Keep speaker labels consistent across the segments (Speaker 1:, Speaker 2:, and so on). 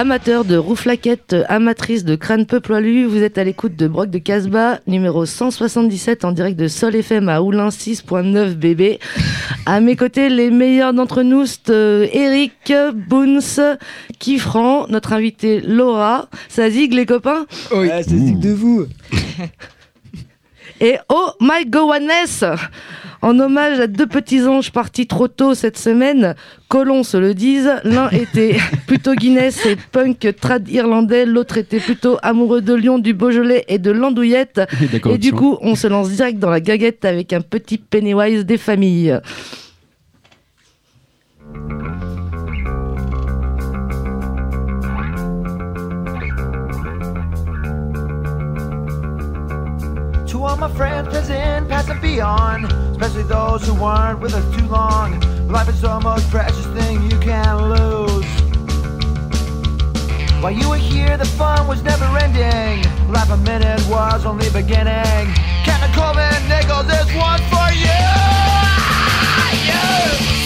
Speaker 1: Amateur de rouflaquettes, amatrice de crâne peu poilu, vous êtes à l'écoute de Broc de Casbah, numéro 177 en direct de Sol FM à Oulin 6.9 BB. À mes côtés, les meilleurs d'entre nous, c'est euh, Eric, Boons, Kifran, notre invité Laura. Ça zigue les copains?
Speaker 2: Ah, c'est zig de vous.
Speaker 1: Et oh my goodness En hommage à deux petits anges partis trop tôt cette semaine, Colons se le disent, l'un était plutôt Guinness et punk trad irlandais, l'autre était plutôt amoureux de Lyon, du Beaujolais et de l'andouillette.
Speaker 3: D'accord,
Speaker 1: Et du coup, on se lance direct dans la gaguette avec un petit Pennywise des familles.
Speaker 4: To all my friends present, past and beyond, especially those who weren't with us too long. Life is the most precious thing you can lose. While you were here, the fun was never ending. Life a minute was only beginning. Captain Coleman Nichols, this one for you. Yeah.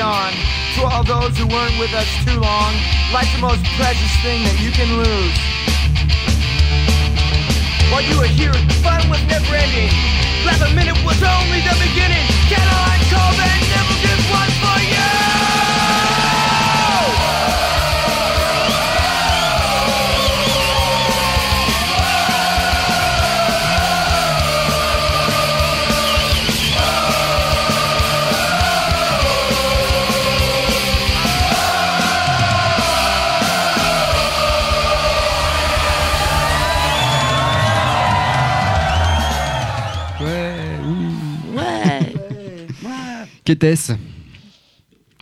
Speaker 4: Beyond. To all those who weren't with us too long. Life's the most precious thing that you can lose. While you were here, fun was never ending. Last minute was only the beginning. Caroline Coleman
Speaker 3: Qu'était-ce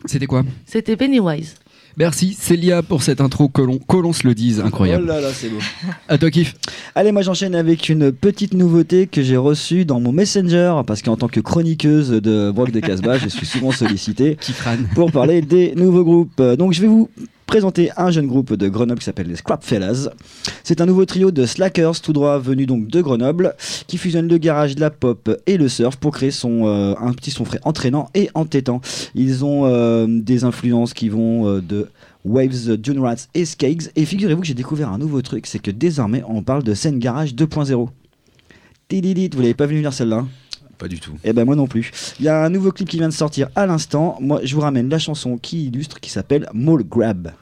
Speaker 3: C'était quoi
Speaker 1: C'était Pennywise.
Speaker 3: Merci Célia pour cette intro que l'on que l'on se le dise, incroyable.
Speaker 2: Oh là là, c'est beau.
Speaker 3: À toi kiff.
Speaker 2: Allez, moi j'enchaîne avec une petite nouveauté que j'ai reçue dans mon Messenger, parce qu'en tant que chroniqueuse de Brock de Casbah, je suis souvent sollicité pour parler des nouveaux groupes. Donc je vais vous présenter un jeune groupe de Grenoble qui s'appelle les Scrapfellas. C'est un nouveau trio de slackers tout droit venu donc de Grenoble qui fusionne le garage, la pop et le surf pour créer son euh, un petit son frais entraînant et entêtant. Ils ont euh, des influences qui vont euh, de Waves, Dune Rats et Skaggs. Et figurez-vous que j'ai découvert un nouveau truc, c'est que désormais on parle de scène garage 2.0. Tididit, vous l'avez pas vu venir celle-là hein?
Speaker 5: Pas du tout.
Speaker 4: Eh ben moi non plus. Il y a un nouveau clip qui vient de sortir à l'instant. Moi, je vous ramène la chanson qui illustre, qui s'appelle Mall Grab.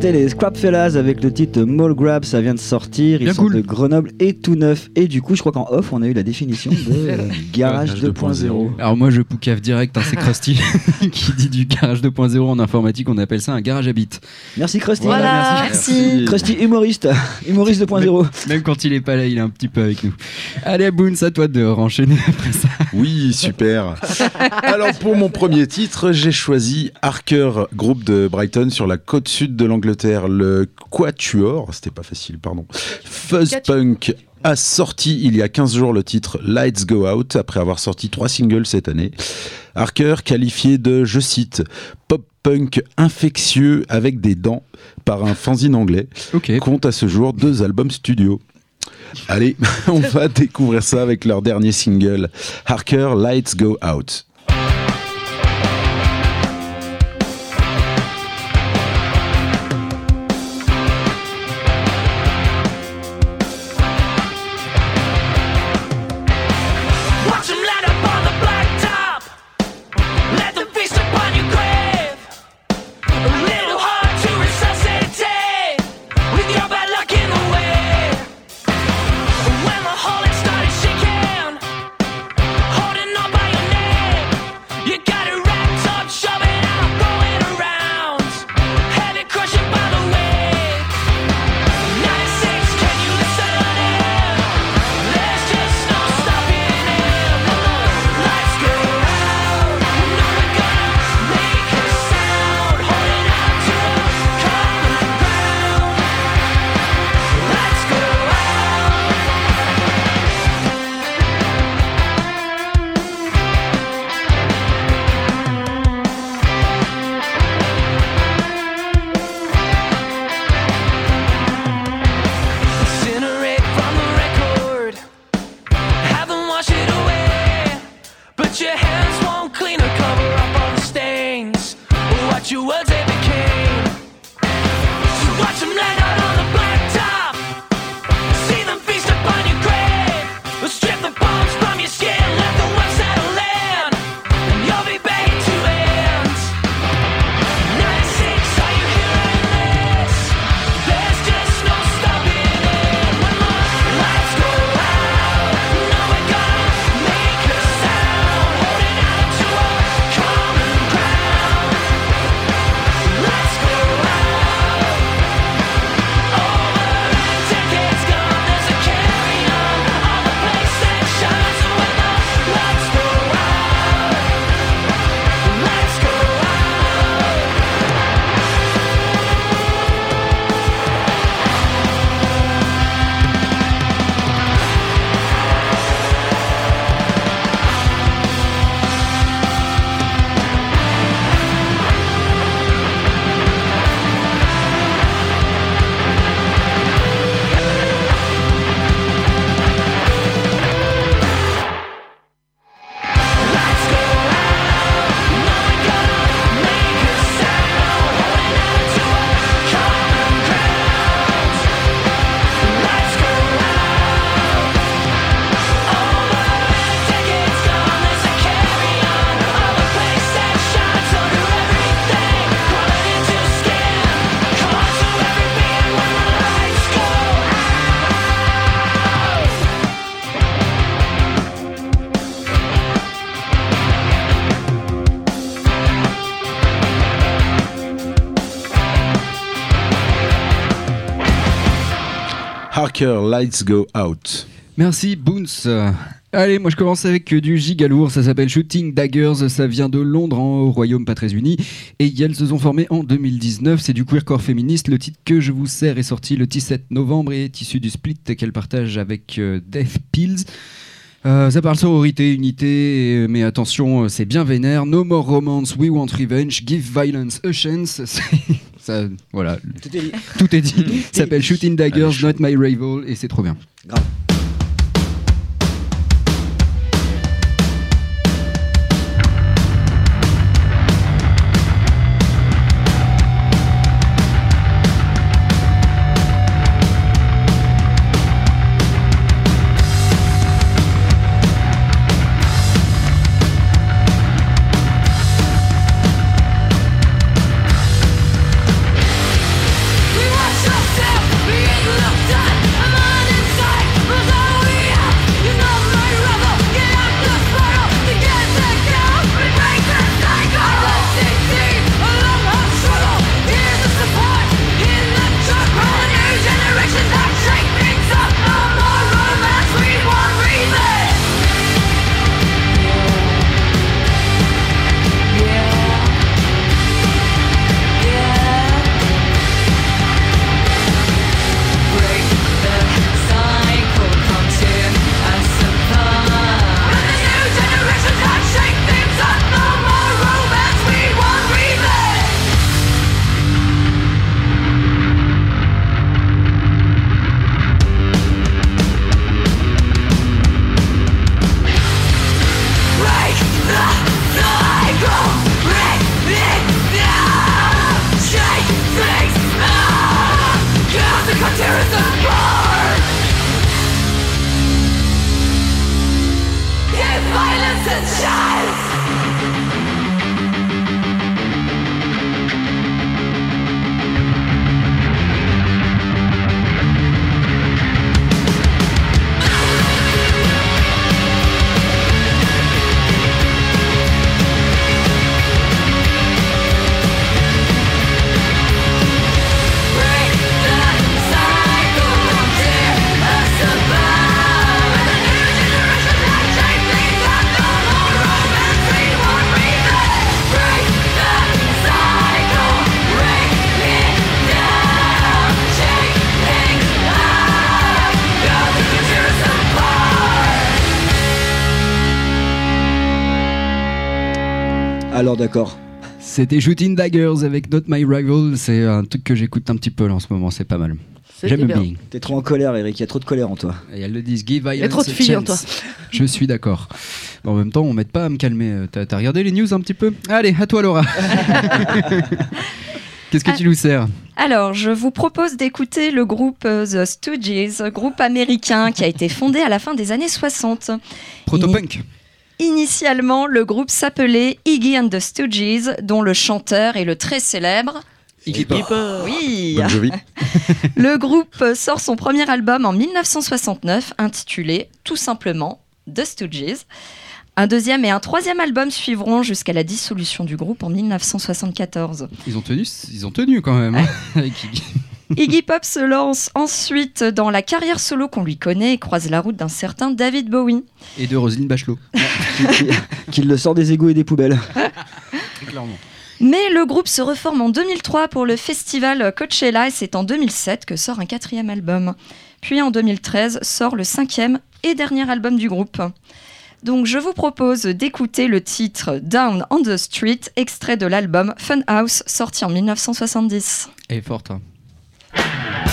Speaker 4: C'était les Scrap Fellas avec le titre Mall Grab, ça vient de sortir. Ils
Speaker 3: Bien
Speaker 4: sont
Speaker 3: cool.
Speaker 4: de Grenoble et tout neuf. Et du coup, je crois qu'en off, on a eu la définition de euh, garage
Speaker 5: Garage
Speaker 4: 2.0.
Speaker 3: Alors moi je poucave direct, hein, c'est Krusty qui dit du garage 2.0 en informatique, on appelle ça un garage à bits.
Speaker 4: Merci Krusty.
Speaker 2: Voilà, merci.
Speaker 4: Krusty humoriste, humoriste 2.0.
Speaker 3: Même quand il est pas là, il est un petit peu avec nous. Allez Boone, à toi de renchaîner après ça.
Speaker 5: Oui, super. Alors pour mon premier titre, j'ai choisi Harker, groupe de Brighton sur la côte sud de l'Angleterre, le Quatuor, c'était pas facile, pardon. Fuzz Punk a sorti il y a 15 jours le titre Lights Go Out après avoir sorti trois singles cette année. Harker qualifié de, je cite, pop punk infectieux avec des dents par un fanzine anglais
Speaker 3: Ok.
Speaker 5: compte à ce jour deux albums studio. Allez, on va découvrir ça avec leur dernier single, Harker Lights Go Out.
Speaker 6: Slacker, Lights Go Out.
Speaker 3: Merci Boons. Allez, moi je commence avec du giga lourd, ça s'appelle Shooting Daggers, ça vient de Londres en- au Royaume pas très uni et Yale se sont formés en 2019, c'est du queercore féministe, le titre que je vous sers est sorti le 17 novembre et est issu du split qu'elle partage avec euh, Death Pills. Euh, ça parle sororité, unité, euh, mais attention, euh, c'est bien vénère. No more romance, we want revenge, give violence a chance. Ça, voilà,
Speaker 7: Tout est dit.
Speaker 3: tout est dit. Ça s'appelle Shooting Daggers. Not My Rival, et c'est trop bien.
Speaker 7: Grave.
Speaker 2: Violence
Speaker 7: d'accord.
Speaker 3: C'était Shooting Daggers avec Not My Rival. C'est un truc que j'écoute un petit peu là, en ce moment. C'est pas mal. J'aime
Speaker 1: bien.
Speaker 7: T'es trop en colère, Eric. Il y a trop de colère en toi.
Speaker 3: Et elles le disent Give
Speaker 1: Il y a trop de filles en toi.
Speaker 3: Je suis d'accord. En même temps, on m'aide pas à me calmer. Euh, T'as regardé les news un petit peu? Allez, à toi Laura. Qu'est-ce que tu nous sers?
Speaker 8: Alors, je vous propose d'écouter le groupe euh, The Stooges, groupe américain qui a été fondé à la fin des années 60.
Speaker 3: Protopunk.
Speaker 8: Initialement, le groupe s'appelait Iggy and the Stooges, dont le chanteur est le très célèbre.
Speaker 3: Iggy Pop.
Speaker 8: Oui, le groupe sort son premier album en 1969 intitulé tout simplement The Stooges. Un deuxième et un troisième album suivront jusqu'à la dissolution du groupe en 1974.
Speaker 3: Ils ont tenu, ils ont tenu quand même. hein, avec Iggy.
Speaker 8: Iggy Pop se lance ensuite dans la carrière solo qu'on lui connaît et croise la route d'un certain David Bowie.
Speaker 3: Et de Roselyne Bachelot.
Speaker 7: Qu'il le sort des égouts et des poubelles.
Speaker 3: Clairement.
Speaker 8: Mais le groupe se reforme en 2003 pour le festival Coachella et c'est en 2007 que sort un quatrième album. Puis en 2013 sort le cinquième et dernier album du groupe. Donc je vous propose d'écouter le titre Down on the Street, extrait de l'album Funhouse, sorti en 1970.
Speaker 3: Elle est forte. hein.
Speaker 9: Down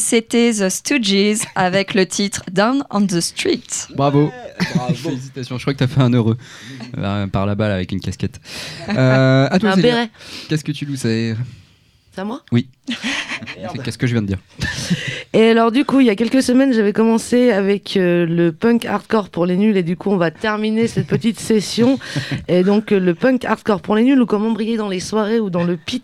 Speaker 8: c'était The Stooges avec le titre Down on the Street.
Speaker 3: Bravo. Félicitations, je crois que t'as fait un heureux. Euh, par la balle avec une casquette. Euh, à toi,
Speaker 5: Un béret.
Speaker 3: Qu'est-ce que tu loues C'est
Speaker 5: C'est à moi?
Speaker 3: C'est- qu'est-ce que je viens de dire
Speaker 5: Et alors du coup, il y a quelques semaines, j'avais commencé avec euh, le punk hardcore pour les nuls et du coup, on va terminer cette petite session. Et donc euh, le punk hardcore pour les nuls ou comment briller dans les soirées ou dans le pit.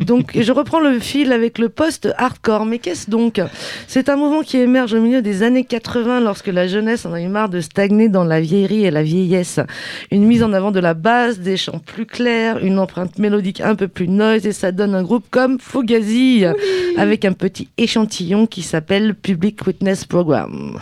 Speaker 5: Donc je reprends le fil avec le post-hardcore. Mais qu'est-ce donc? C'est un mouvement qui émerge au milieu des années 80 lorsque la jeunesse en a eu marre de stagner dans la vieillerie et la vieillesse. Une mise en avant de la basse, des chants plus clairs, une empreinte mélodique un peu plus noise et ça donne un groupe comme Fugazi avec un petit échantillon qui s'appelle Public Witness Program.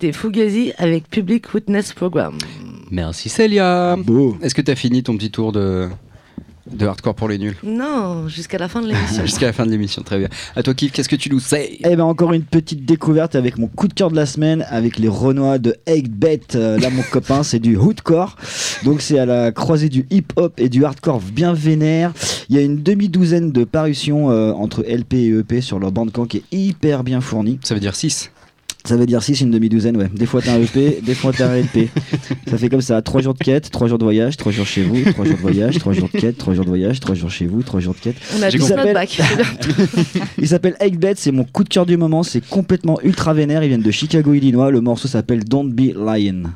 Speaker 5: C'était Fugazi avec Public Witness Program.
Speaker 3: Merci Célia.
Speaker 2: Beau.
Speaker 3: Est-ce que t'as fini ton petit tour de, de hardcore pour les nuls?
Speaker 5: Non, jusqu'à la fin de l'émission.
Speaker 3: Jusqu'à la fin de l'émission, très bien. À toi, Kif, qu'est-ce que tu nous sais?
Speaker 2: Eh ben encore une petite découverte avec mon coup de cœur de la semaine avec les Renois de Egg Bet. Euh, là mon copain c'est du hoodcore. Donc c'est à la croisée du hip-hop et du hardcore bien vénère. Il y a une demi-douzaine de parutions euh, entre LP et EP sur leur bandcamp qui est hyper bien fournie.
Speaker 3: Ça veut dire 6.
Speaker 2: Ça veut dire 6 une demi-douzaine, ouais. Des fois t'as un EP, des fois t'as un LP. Ça fait comme ça, 3 jours de quête, 3 jours de voyage, 3 jours chez vous, 3 jours de voyage, 3 jours de quête, 3 jours de voyage, 3 jours chez vous, 3 jours de quête.
Speaker 5: On a tous notre bac.
Speaker 2: Il s'appelle Eggbed, c'est mon coup de cœur du moment, c'est complètement ultra vénère, ils viennent de Chicago, Illinois, le morceau s'appelle Don't Be Lying.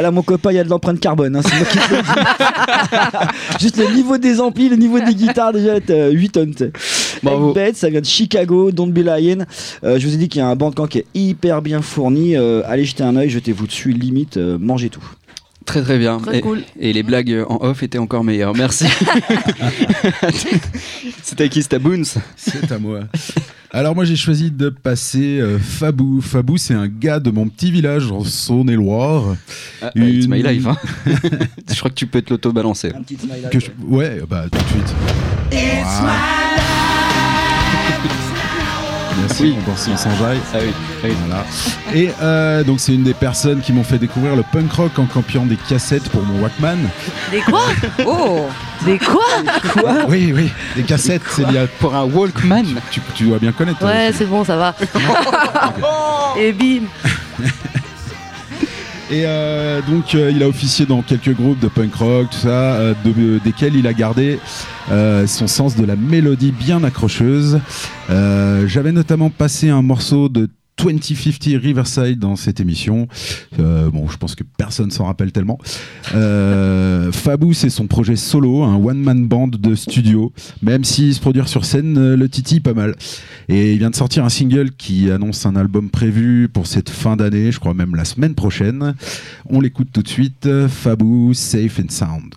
Speaker 2: Ah là, mon copain, il y a de l'empreinte carbone. hein, c'est moi qui te le dis. Juste le niveau des amplis, le niveau des guitares, déjà, euh, 8 tonnes.
Speaker 3: Bravo.
Speaker 2: Bed, ça vient de Chicago, Don't Be Lying. Euh, je vous ai dit qu'il y a un bandcamp qui est hyper bien fourni. Euh, allez jeter un oeil, jetez-vous dessus, limite, euh, mangez tout.
Speaker 3: Très très bien.
Speaker 1: Très
Speaker 3: et,
Speaker 1: cool.
Speaker 3: et les blagues en off étaient encore meilleures. Merci. C'était qui? C'était Boons
Speaker 6: C'est à moi. Alors moi j'ai choisi de passer euh, Fabou. Fabou c'est un gars de mon petit village en Saône-et-Loire.
Speaker 3: Ah, It's
Speaker 6: Une-
Speaker 3: my life. hein. Je crois que tu peux te l'auto-balancer.
Speaker 2: Un petit smile
Speaker 6: Que je- Ouais, bah tout de suite. Voilà. Merci,
Speaker 3: Oui.
Speaker 6: on danse on s'enjaille.
Speaker 3: Ah oui. oui.
Speaker 6: Voilà. Et euh, donc c'est une des personnes qui m'ont fait découvrir le punk rock en campiant des cassettes pour mon Walkman.
Speaker 1: Des quoi
Speaker 8: Oh
Speaker 1: Des quoi
Speaker 6: Oui, oui, des cassettes, c'est lié à...
Speaker 3: Pour un Walkman.
Speaker 6: Tu, tu dois bien connaître. toi
Speaker 1: Ouais, c'est bon, ça va. Et bim
Speaker 6: Et euh, donc euh, il a officié dans quelques groupes de punk rock, tout ça, euh, de- desquels il a gardé son sens de la mélodie bien accrocheuse. J'avais notamment passé un morceau de 2050 Riverside dans cette émission. Euh, bon, je pense que personne s'en rappelle tellement. Euh, Fabou, c'est son projet solo, un one-man band de studio. Même si se produire sur scène, euh, le titi pas mal. Et il vient de sortir un single qui annonce un album prévu pour cette fin d'année, je crois même la semaine prochaine. On l'écoute tout de suite. Fabou, Safe and Sound.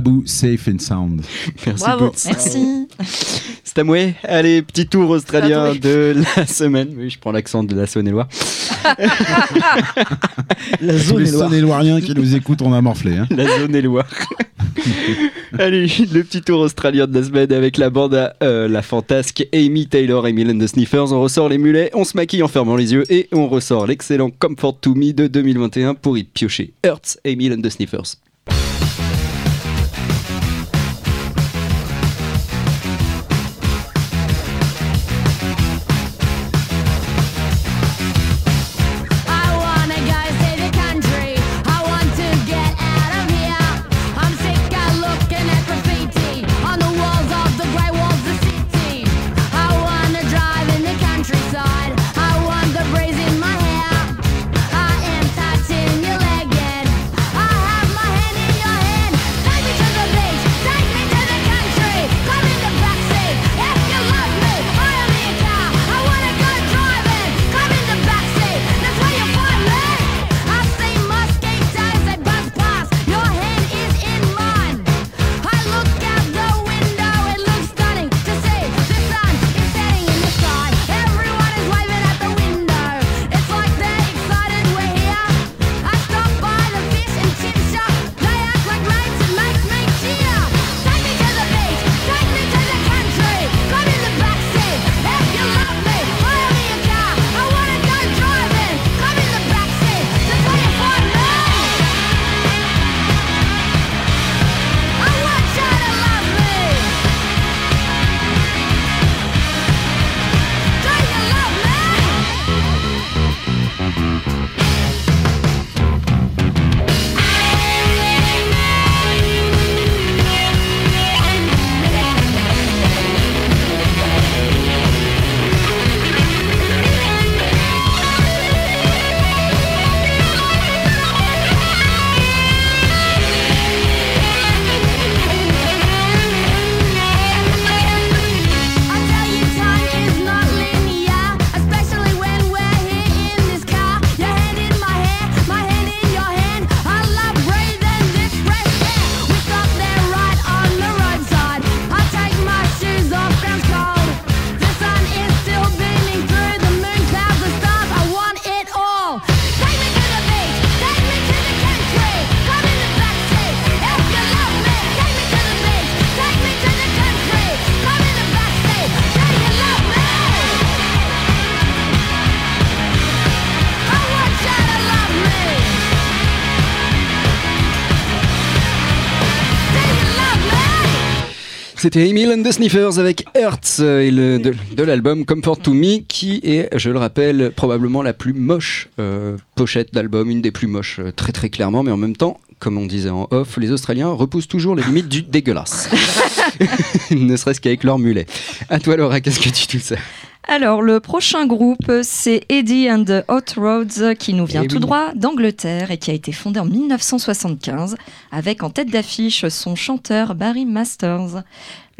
Speaker 6: Fabou, Safe and Sound.
Speaker 10: Merci
Speaker 3: Bravo.
Speaker 10: Boots.
Speaker 5: Merci.
Speaker 10: C'est à moi. Allez, petit tour australien de la semaine. Oui, je prends l'accent de la Saône-et-Loire. la zone
Speaker 6: les
Speaker 10: et Loire.
Speaker 6: Saône-et-Loiriens qui nous écoutent, on a morflé. Hein.
Speaker 10: La zone et Loire. Allez, le petit tour australien de la semaine avec la bande à euh, la fantasque Amy Taylor et Milan de Sniffers. On ressort les mulets, on se maquille en fermant les yeux et on ressort l'excellent Comfort to Me de 2021 pour y piocher Hurts et Milan de Sniffers. C'était Emil and the Sniffers avec Hertz euh, et le, de, l'album Comfort to Me qui est, je le rappelle, probablement la plus moche euh, pochette d'album, une des plus moches euh, très très clairement, mais en même temps, comme on disait en off, les Australiens repoussent toujours les limites du dégueulasse. ne serait-ce qu'avec leur mulet. À toi Laura, qu'est-ce que tu tout ça?
Speaker 5: Alors, le prochain groupe, c'est Eddie and the Hot Roads, qui nous vient
Speaker 10: Eh
Speaker 5: tout
Speaker 10: oui.
Speaker 5: droit d'Angleterre et qui a été fondé en 1975, avec en tête d'affiche son chanteur Barry Masters.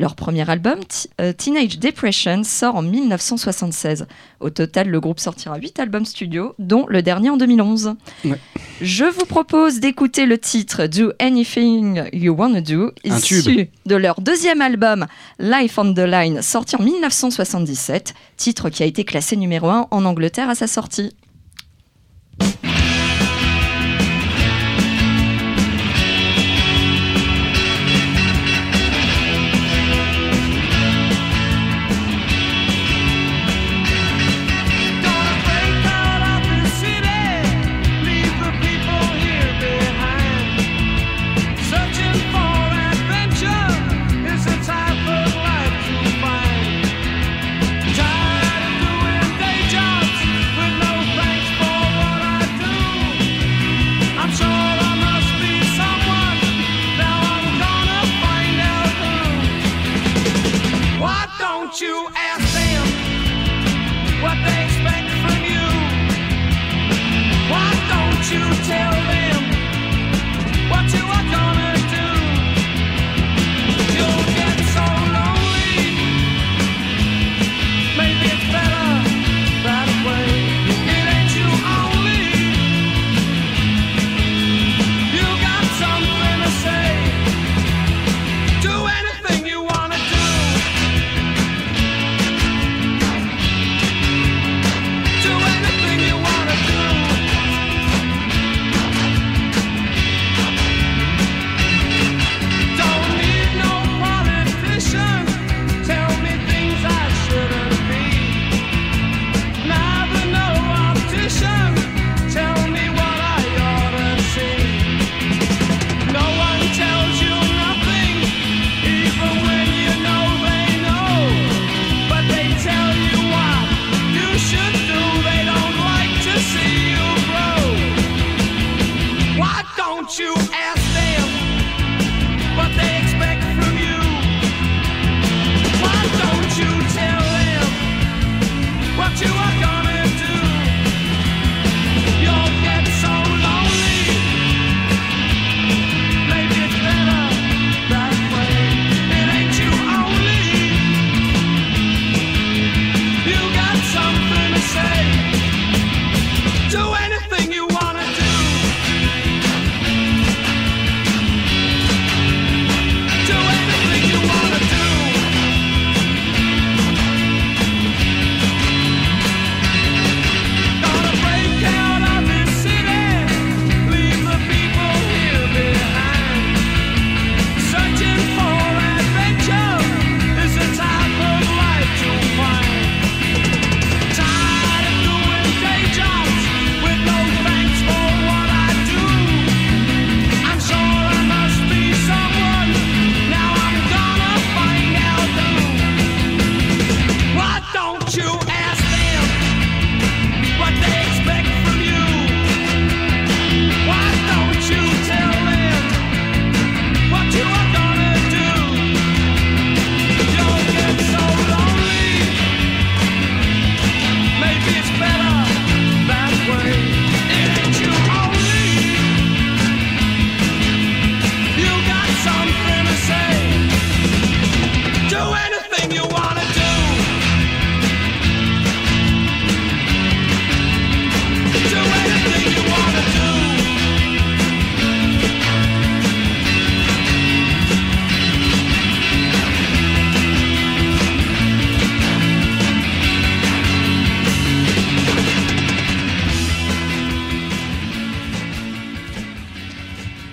Speaker 5: Leur premier album, T- euh, Teenage Depression, sort en 1976. Au total, le groupe sortira 8 albums studio, dont le dernier en 2011.
Speaker 10: Ouais.
Speaker 5: Je vous propose d'écouter le titre Do Anything You Wanna Do, issu de leur deuxième album Life on the Line, sorti en 1977, titre qui a été classé numéro 1 en Angleterre à sa sortie.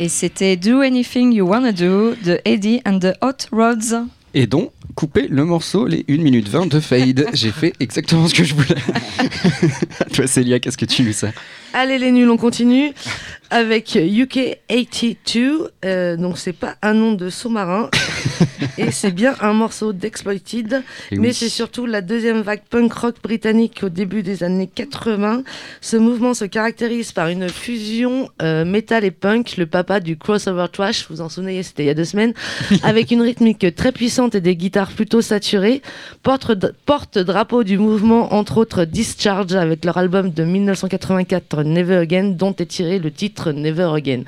Speaker 8: Et c'était Do Anything You Wanna Do de Eddie and the Hot Rods.
Speaker 3: Et donc, couper le morceau, les 1 minute 20 de fade. J'ai fait exactement ce que je voulais. Toi, Célia, qu'est-ce que tu nous sais
Speaker 1: Allez les nuls, on continue avec UK 82. Euh, donc c'est pas un nom de sous-marin et c'est bien un morceau d'Exploited,
Speaker 3: Et
Speaker 1: mais
Speaker 3: oui.
Speaker 1: c'est surtout la deuxième vague punk rock britannique au début des années 80. Ce mouvement se caractérise par une fusion euh, métal et punk, le papa du crossover trash, vous en souvenez, c'était il y a deux semaines, avec une rythmique très puissante et des guitares plutôt saturées. Porte, porte-drapeau du mouvement, entre autres Discharge avec leur album de 1984 Never Again, dont est tiré le titre Never Again.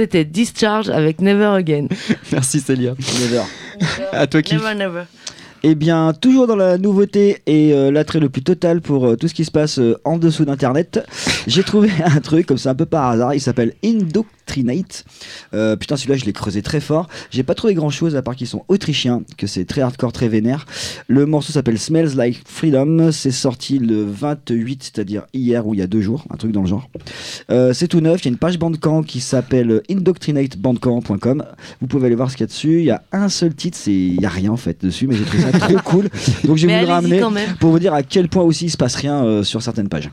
Speaker 1: C'était Discharge avec Never Again.
Speaker 3: Merci Célia.
Speaker 2: Never.
Speaker 3: À toi qui
Speaker 1: Never, never.
Speaker 2: Eh bien, toujours dans la nouveauté et euh, l'attrait le plus total pour euh, tout ce qui se passe euh, en dessous d'Internet, j'ai trouvé un truc comme ça un peu par hasard. Il s'appelle Euh, putain, celui-là, je l'ai creusé très fort. J'ai pas trouvé grand-chose à part qu'ils sont autrichiens, que c'est très hardcore, très vénère. Le morceau s'appelle Smells Like Freedom. C'est sorti le 28, c'est-à-dire hier ou il y a deux jours, un truc dans le genre. Euh, c'est tout neuf. Il y a une page Bandcamp qui s'appelle indoctrinatebandcamp.com. Vous pouvez aller voir ce qu'il y a dessus. Il y a un seul titre, c'est il y a rien en fait dessus, mais j'ai trouvé ça trop cool. Donc j'ai voulu le ramener pour vous dire à quel point aussi il se passe rien euh, sur certaines pages.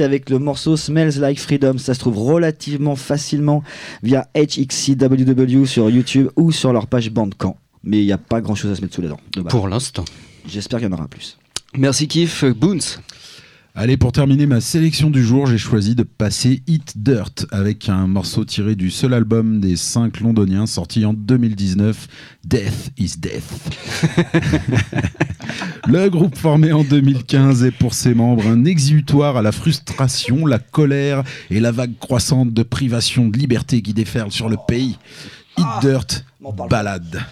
Speaker 2: Avec le morceau Smells Like Freedom. Ça se trouve relativement facilement via HXCWW sur YouTube ou sur leur page Bandcamp. Mais il n'y a pas grand chose à se mettre sous les dents.
Speaker 3: Pour l'instant.
Speaker 2: J'espère qu'il y en aura plus.
Speaker 3: Merci Kiff. Boons.
Speaker 6: Allez, pour terminer ma sélection du jour, j'ai choisi de passer Hit Dirt avec un morceau tiré du seul album des cinq londoniens sorti en 2019, Death is Death. Le groupe formé en 2015 est pour ses membres un exutoire à la frustration, la colère et la vague croissante de privation de liberté qui déferle sur le pays. Hit Dirt, balade.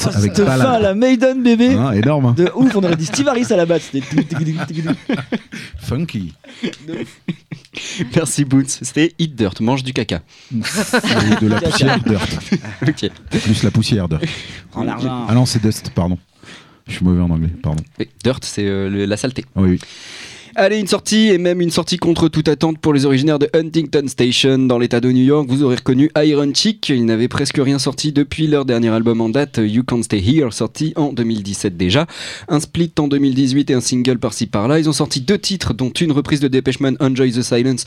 Speaker 6: Dirt avec
Speaker 2: Cette fin, la Maiden bébé.
Speaker 6: Hein, énorme, hein.
Speaker 2: De ouf, on aurait dit Steve Harris à la batte. C'était
Speaker 6: funky.
Speaker 3: Merci Boons. C'était Hit Dirt, mange du caca.
Speaker 6: Et de la poussière Dirt.
Speaker 3: ok.
Speaker 6: Plus la poussière Dirt.
Speaker 2: En l'argent.
Speaker 6: Ah non, c'est Dust, pardon. Je suis mauvais en anglais, pardon.
Speaker 3: Oui, Dirt, c'est euh, la saleté.
Speaker 6: Oui, oui.
Speaker 3: Allez, une sortie, et même une sortie contre toute attente pour les originaires de Huntington Station dans l'état de New York. Vous aurez reconnu Iron Chick. Ils n'avaient presque rien sorti depuis leur dernier album en date, You Can't Stay Here, sorti en 2017 déjà. Un split en 2018 et un single par-ci par-là. Ils ont sorti deux titres, dont une reprise de Depeche Mode, Enjoy the Silence.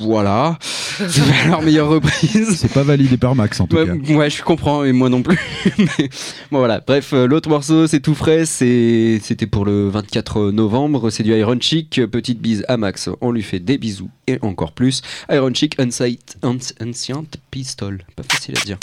Speaker 3: Voilà, c'est leur meilleure reprise.
Speaker 6: C'est pas validé par Max en tout
Speaker 3: Ouais,
Speaker 6: cas.
Speaker 3: ouais, je comprends, et moi non plus. Mais bon, voilà. Bref, euh, l'autre morceau, c'est tout frais. C'était pour le 24 novembre. C'est du Iron Chick. Petite bise à Max. On lui fait des bisous et encore plus. Iron Unsight, Unc- Ancient Pistol. Pas facile à dire.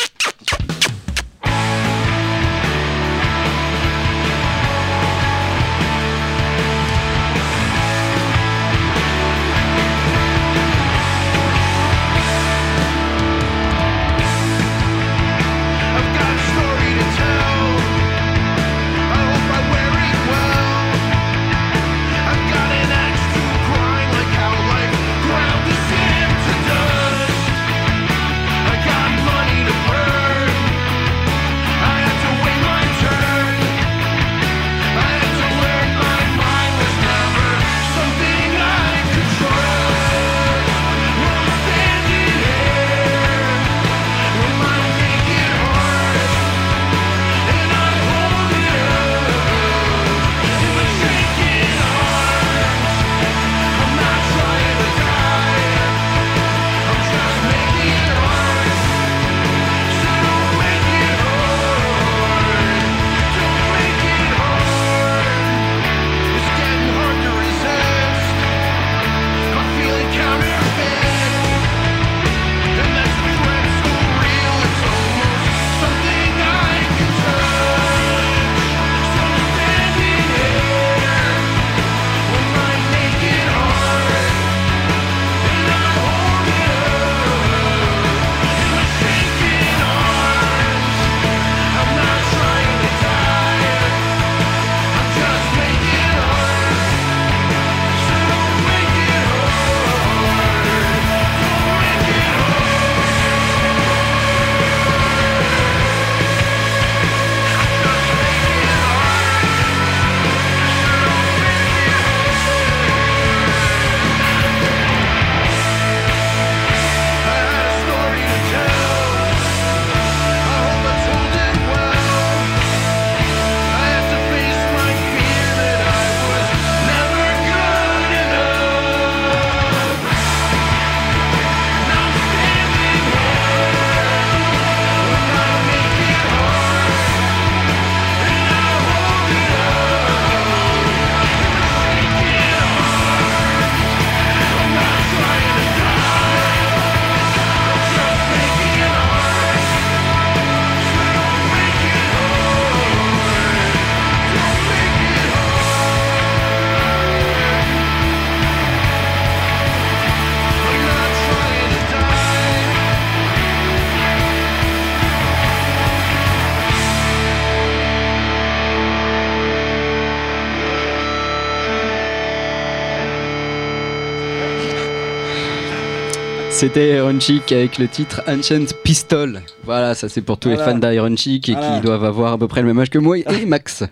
Speaker 3: C'était Iron Chic avec le titre Ancient Pistol. Voilà, ça c'est pour tous les fans d'Iron Chic et
Speaker 2: Voilà.
Speaker 3: qui doivent avoir à peu près le même âge que moi et Max.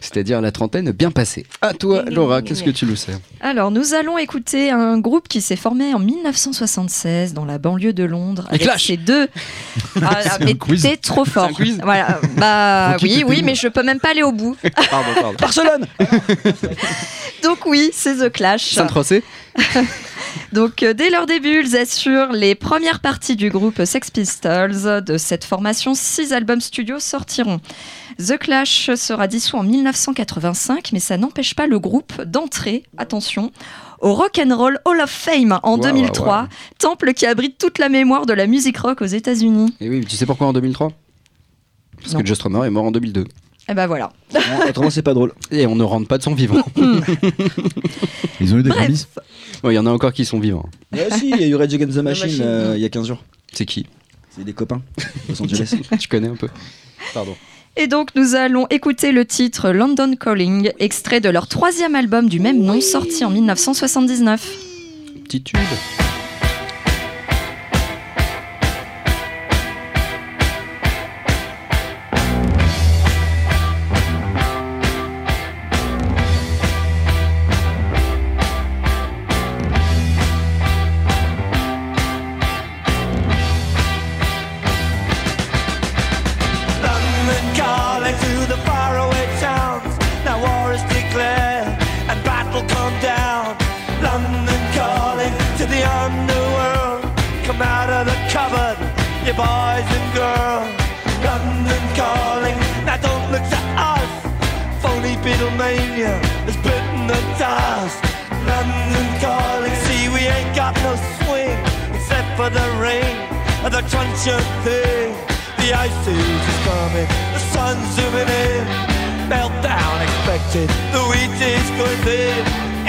Speaker 3: C'est-à-dire la trentaine bien passée. À toi, Laura, qu'est-ce que tu nous sais
Speaker 8: Alors, nous allons écouter un groupe qui s'est formé en 1976 dans la banlieue de Londres. Avec
Speaker 3: Clash.
Speaker 8: ses deux. Ah, mais t'es trop fort.
Speaker 3: un quiz
Speaker 8: Voilà. Bah oui, oui, mais je peux même pas aller au bout.
Speaker 3: Pardon, pardon.
Speaker 2: Barcelone
Speaker 8: Donc oui, c'est The Clash.
Speaker 3: Saint-Trocé
Speaker 8: Donc euh, dès leur début, ils assurent les premières parties du groupe Sex Pistols. De cette formation, six albums studio sortiront. The Clash sera dissous en 1985, mais ça n'empêche pas le groupe d'entrer, attention, au Rock and Roll Hall of Fame en
Speaker 3: Wow,
Speaker 8: 2003,
Speaker 3: wow, wow.
Speaker 8: temple qui abrite toute la mémoire de la musique rock aux États-Unis.
Speaker 3: Et oui, tu sais pourquoi en 2003 Parce
Speaker 8: Non.
Speaker 3: que Joe Strummer est mort en 2002.
Speaker 8: Et ben voilà.
Speaker 2: Non, Autrement, c'est pas drôle.
Speaker 3: Et on ne rentre pas de son vivant.
Speaker 6: Ils ont eu des. Grammys
Speaker 3: Bon, Il y en a encore qui sont vivants.
Speaker 2: Ouais, si, il y a eu Rage Against the Machine,
Speaker 1: Machine.
Speaker 2: euh, il y a 15 jours.
Speaker 3: C'est qui?
Speaker 2: C'est des copains. Los Angeles.
Speaker 3: Tu connais un peu Pardon.
Speaker 8: Et donc nous allons écouter le titre London Calling, extrait de leur troisième album du même nom sorti en 1979.
Speaker 3: Petit tube.
Speaker 11: The underworld. Come out of the cupboard, you boys and girls. London calling, now don't look to us. Phony Beatlemania has bitten the dust. London calling, see we ain't got no swing except for the rain and the crunch of thing. The ice is coming, the sun's zooming in. Meltdown expected, the wheat is going thin.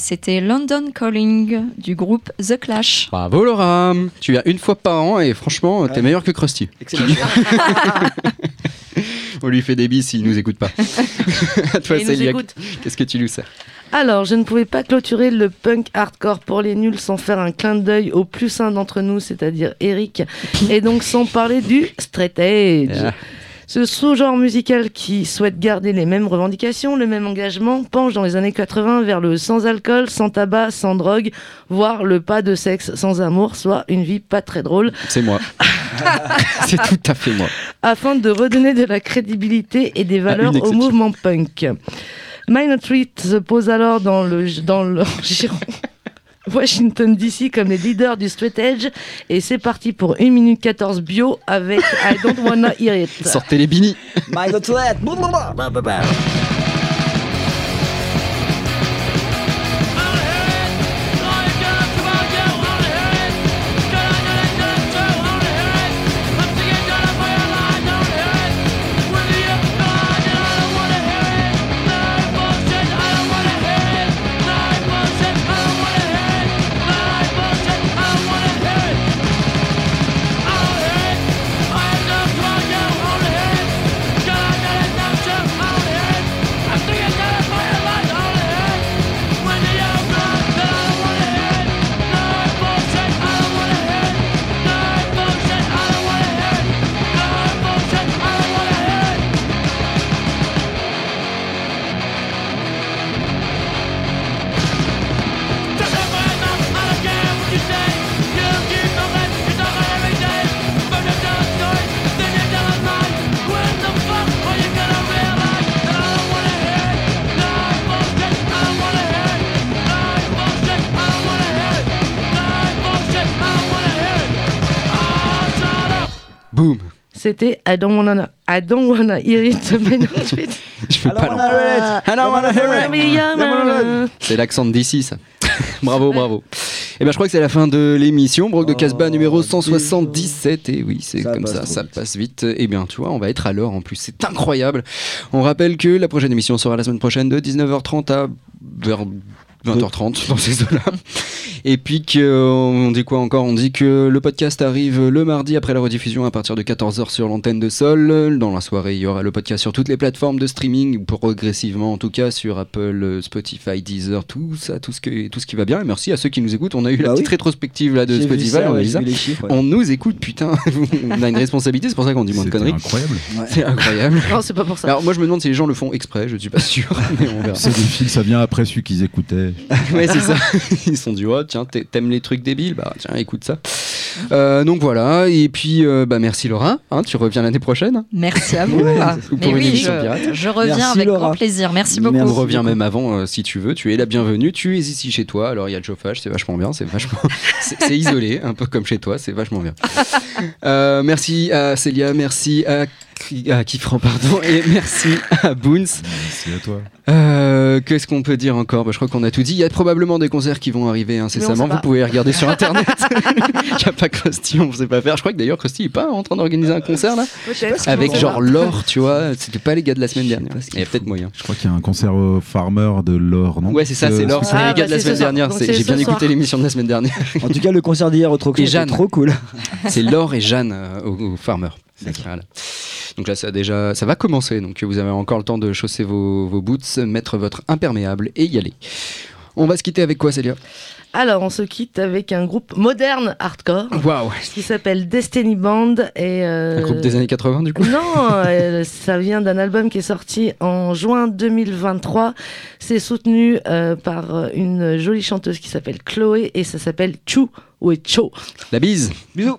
Speaker 8: c'était London Calling du groupe The Clash.
Speaker 3: Bravo Laura Tu viens une fois par an et franchement, t'es
Speaker 2: Ouais.
Speaker 3: meilleur que Krusty.
Speaker 2: Excellent.
Speaker 3: On lui fait des bis s'il nous écoute pas. à toi, Célia,
Speaker 1: écoute.
Speaker 3: qu'est-ce que tu nous sers?
Speaker 1: Alors, je ne pouvais pas clôturer le punk hardcore pour les nuls sans faire un clin d'œil au plus sain d'entre nous, c'est-à-dire Eric, et donc sans parler du straight edge.
Speaker 3: Ah.
Speaker 1: Ce sous-genre musical qui souhaite garder les mêmes revendications, le même engagement, penche dans les années 80 vers le sans alcool, sans tabac, sans drogue, voire le pas de sexe sans amour, soit une vie pas très drôle,
Speaker 3: C'est moi. c'est tout à fait moi.
Speaker 1: afin de redonner de la crédibilité et des valeurs au mouvement punk. Minor Threat se pose alors dans le dans le giron Washington DC comme les leaders du straight edge et c'est parti pour 1 minute 14 bio avec I Don't Wanna Hear It.
Speaker 3: Sortez les binis.
Speaker 5: My
Speaker 1: I Don't Wanna I Don't Wanna Hear It Minor Threat.
Speaker 3: Je fais pas
Speaker 5: Alors, on
Speaker 3: l'en-
Speaker 5: a
Speaker 3: I don't wanna hear it.
Speaker 1: Yeah, man.
Speaker 3: C'est l'accent d'ici, ça. bravo, bravo. Et ben, je crois que c'est la fin de l'émission. Broc de
Speaker 5: Oh,
Speaker 3: Casbah numéro 177. Et oui, c'est comme ça, ça
Speaker 5: vite.
Speaker 3: passe vite. Et bien, tu vois, on va être à l'heure en plus. C'est incroyable. On rappelle que la prochaine émission sera la semaine prochaine de 19h30 à vers 20h30 dans ces eaux-là. Et puis que, on dit quoi encore? On dit que le podcast arrive le mardi après la rediffusion à partir de 14h sur l'antenne de Sol. Dans la soirée, il y aura le podcast sur toutes les plateformes de streaming, progressivement en tout cas sur Apple, Spotify, Deezer, tout ça, tout ce, que, tout ce qui va bien. Et merci à ceux qui nous écoutent. On a eu la
Speaker 5: Bah
Speaker 3: petite rétrospective là de Spotify.
Speaker 5: ça,
Speaker 3: on
Speaker 5: ouais,
Speaker 3: ça.
Speaker 5: chiffres. ouais.
Speaker 3: Nous écoute, putain. on a une responsabilité, c'est pour ça qu'on dit moins de conneries.
Speaker 6: incroyable.
Speaker 3: C'est incroyable.
Speaker 1: Non, c'est pas pour ça.
Speaker 3: Alors moi je me demande si les gens le font exprès, je suis pas sûr, mais on verra.
Speaker 6: C'est des fils, ça vient après celui qu'ils écoutaient.
Speaker 3: Ouais, c'est ça. Ils se sont dit, oh, tiens, t'a- t'aimes les trucs débiles? Bah, tiens, écoute ça. Euh, donc voilà, et puis, euh, bah, merci Laura, hein, tu reviens l'année prochaine.
Speaker 8: Merci à vous.
Speaker 5: Ouais,
Speaker 3: Ou
Speaker 8: Mais
Speaker 3: pour une
Speaker 8: oui,
Speaker 3: émission
Speaker 8: je,
Speaker 3: pirate.
Speaker 8: je reviens
Speaker 5: Merci,
Speaker 8: avec
Speaker 5: Laura.
Speaker 8: grand plaisir. Merci beaucoup.
Speaker 5: Merci.
Speaker 3: On revient même avant euh, si tu veux, tu es la bienvenue, tu es ici chez toi, alors il y a le chauffage, c'est vachement bien, c'est vachement... c'est c'est isolé, un peu comme chez toi, c'est vachement bien. Euh, merci à Célia, merci à, Cri- à Kifran, pardon, et merci à Boons.
Speaker 6: Merci à toi.
Speaker 3: Euh, Qu'est-ce qu'on peut dire encore? Bah, Je crois qu'on a tout dit. Il y a probablement des concerts qui vont arriver incessamment. Vous pouvez regarder sur internet. Il n'y a pas Krusty, on ne sait pas faire. Je crois que d'ailleurs Krusty n'est pas en train d'organiser un concert là
Speaker 1: Peut-être.
Speaker 3: Avec genre l'or, tu vois. C'était pas les gars de la semaine dernière. Il y a peut-être moyen.
Speaker 6: Je crois qu'il y a un concert au Farmer de l'or, non?
Speaker 3: Ouais, c'est ça, c'est l'or. C'est
Speaker 1: Ah,
Speaker 3: les gars
Speaker 1: bah,
Speaker 3: de la
Speaker 1: c'est
Speaker 3: semaine
Speaker 1: ce soir.
Speaker 3: dernière. J'ai bien écouté l'émission de la semaine dernière.
Speaker 5: En tout cas, le concert d'hier au
Speaker 3: Jeanne.
Speaker 5: trop cool.
Speaker 3: C'est Laure et Jeanne euh, au Farmer. Voilà. Donc là, ça, a déjà, ça va commencer. Donc vous avez encore le temps de chausser vos, vos boots, mettre votre imperméable et y aller. On va se quitter avec quoi, Célia?
Speaker 1: Alors, on se quitte avec un groupe moderne hardcore
Speaker 3: Waouh
Speaker 1: qui s'appelle Destiny Band et euh,
Speaker 3: Un groupe des années 80 du coup?
Speaker 1: Non, euh, ça vient d'un album qui est sorti en juin 2023. C'est soutenu euh, par une jolie chanteuse qui s'appelle Chloé et ça s'appelle Chou ou Cho.
Speaker 3: La bise
Speaker 5: Bisous.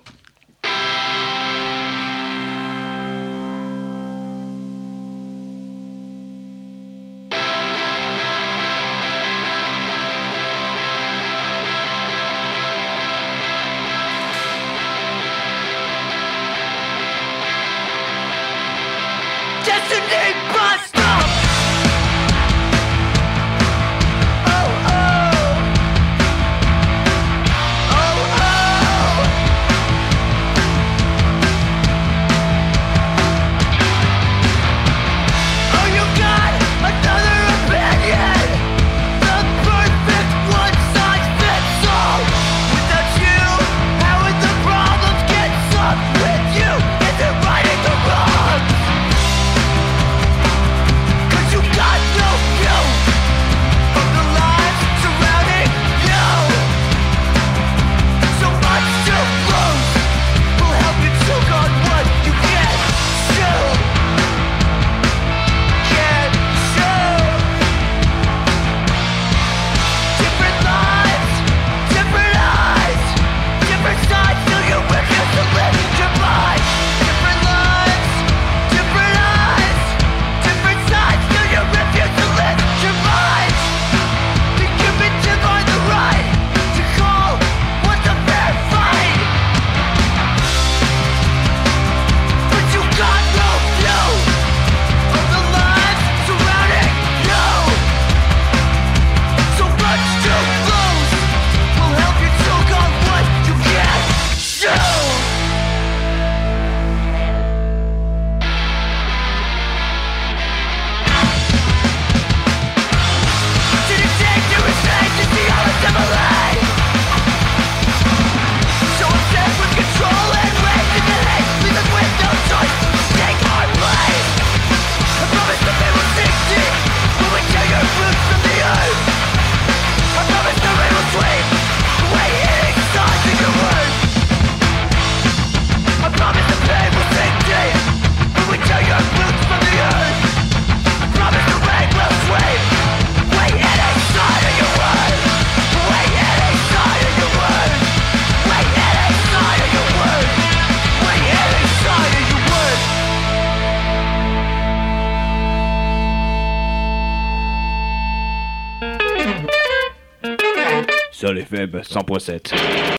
Speaker 12: 100.7.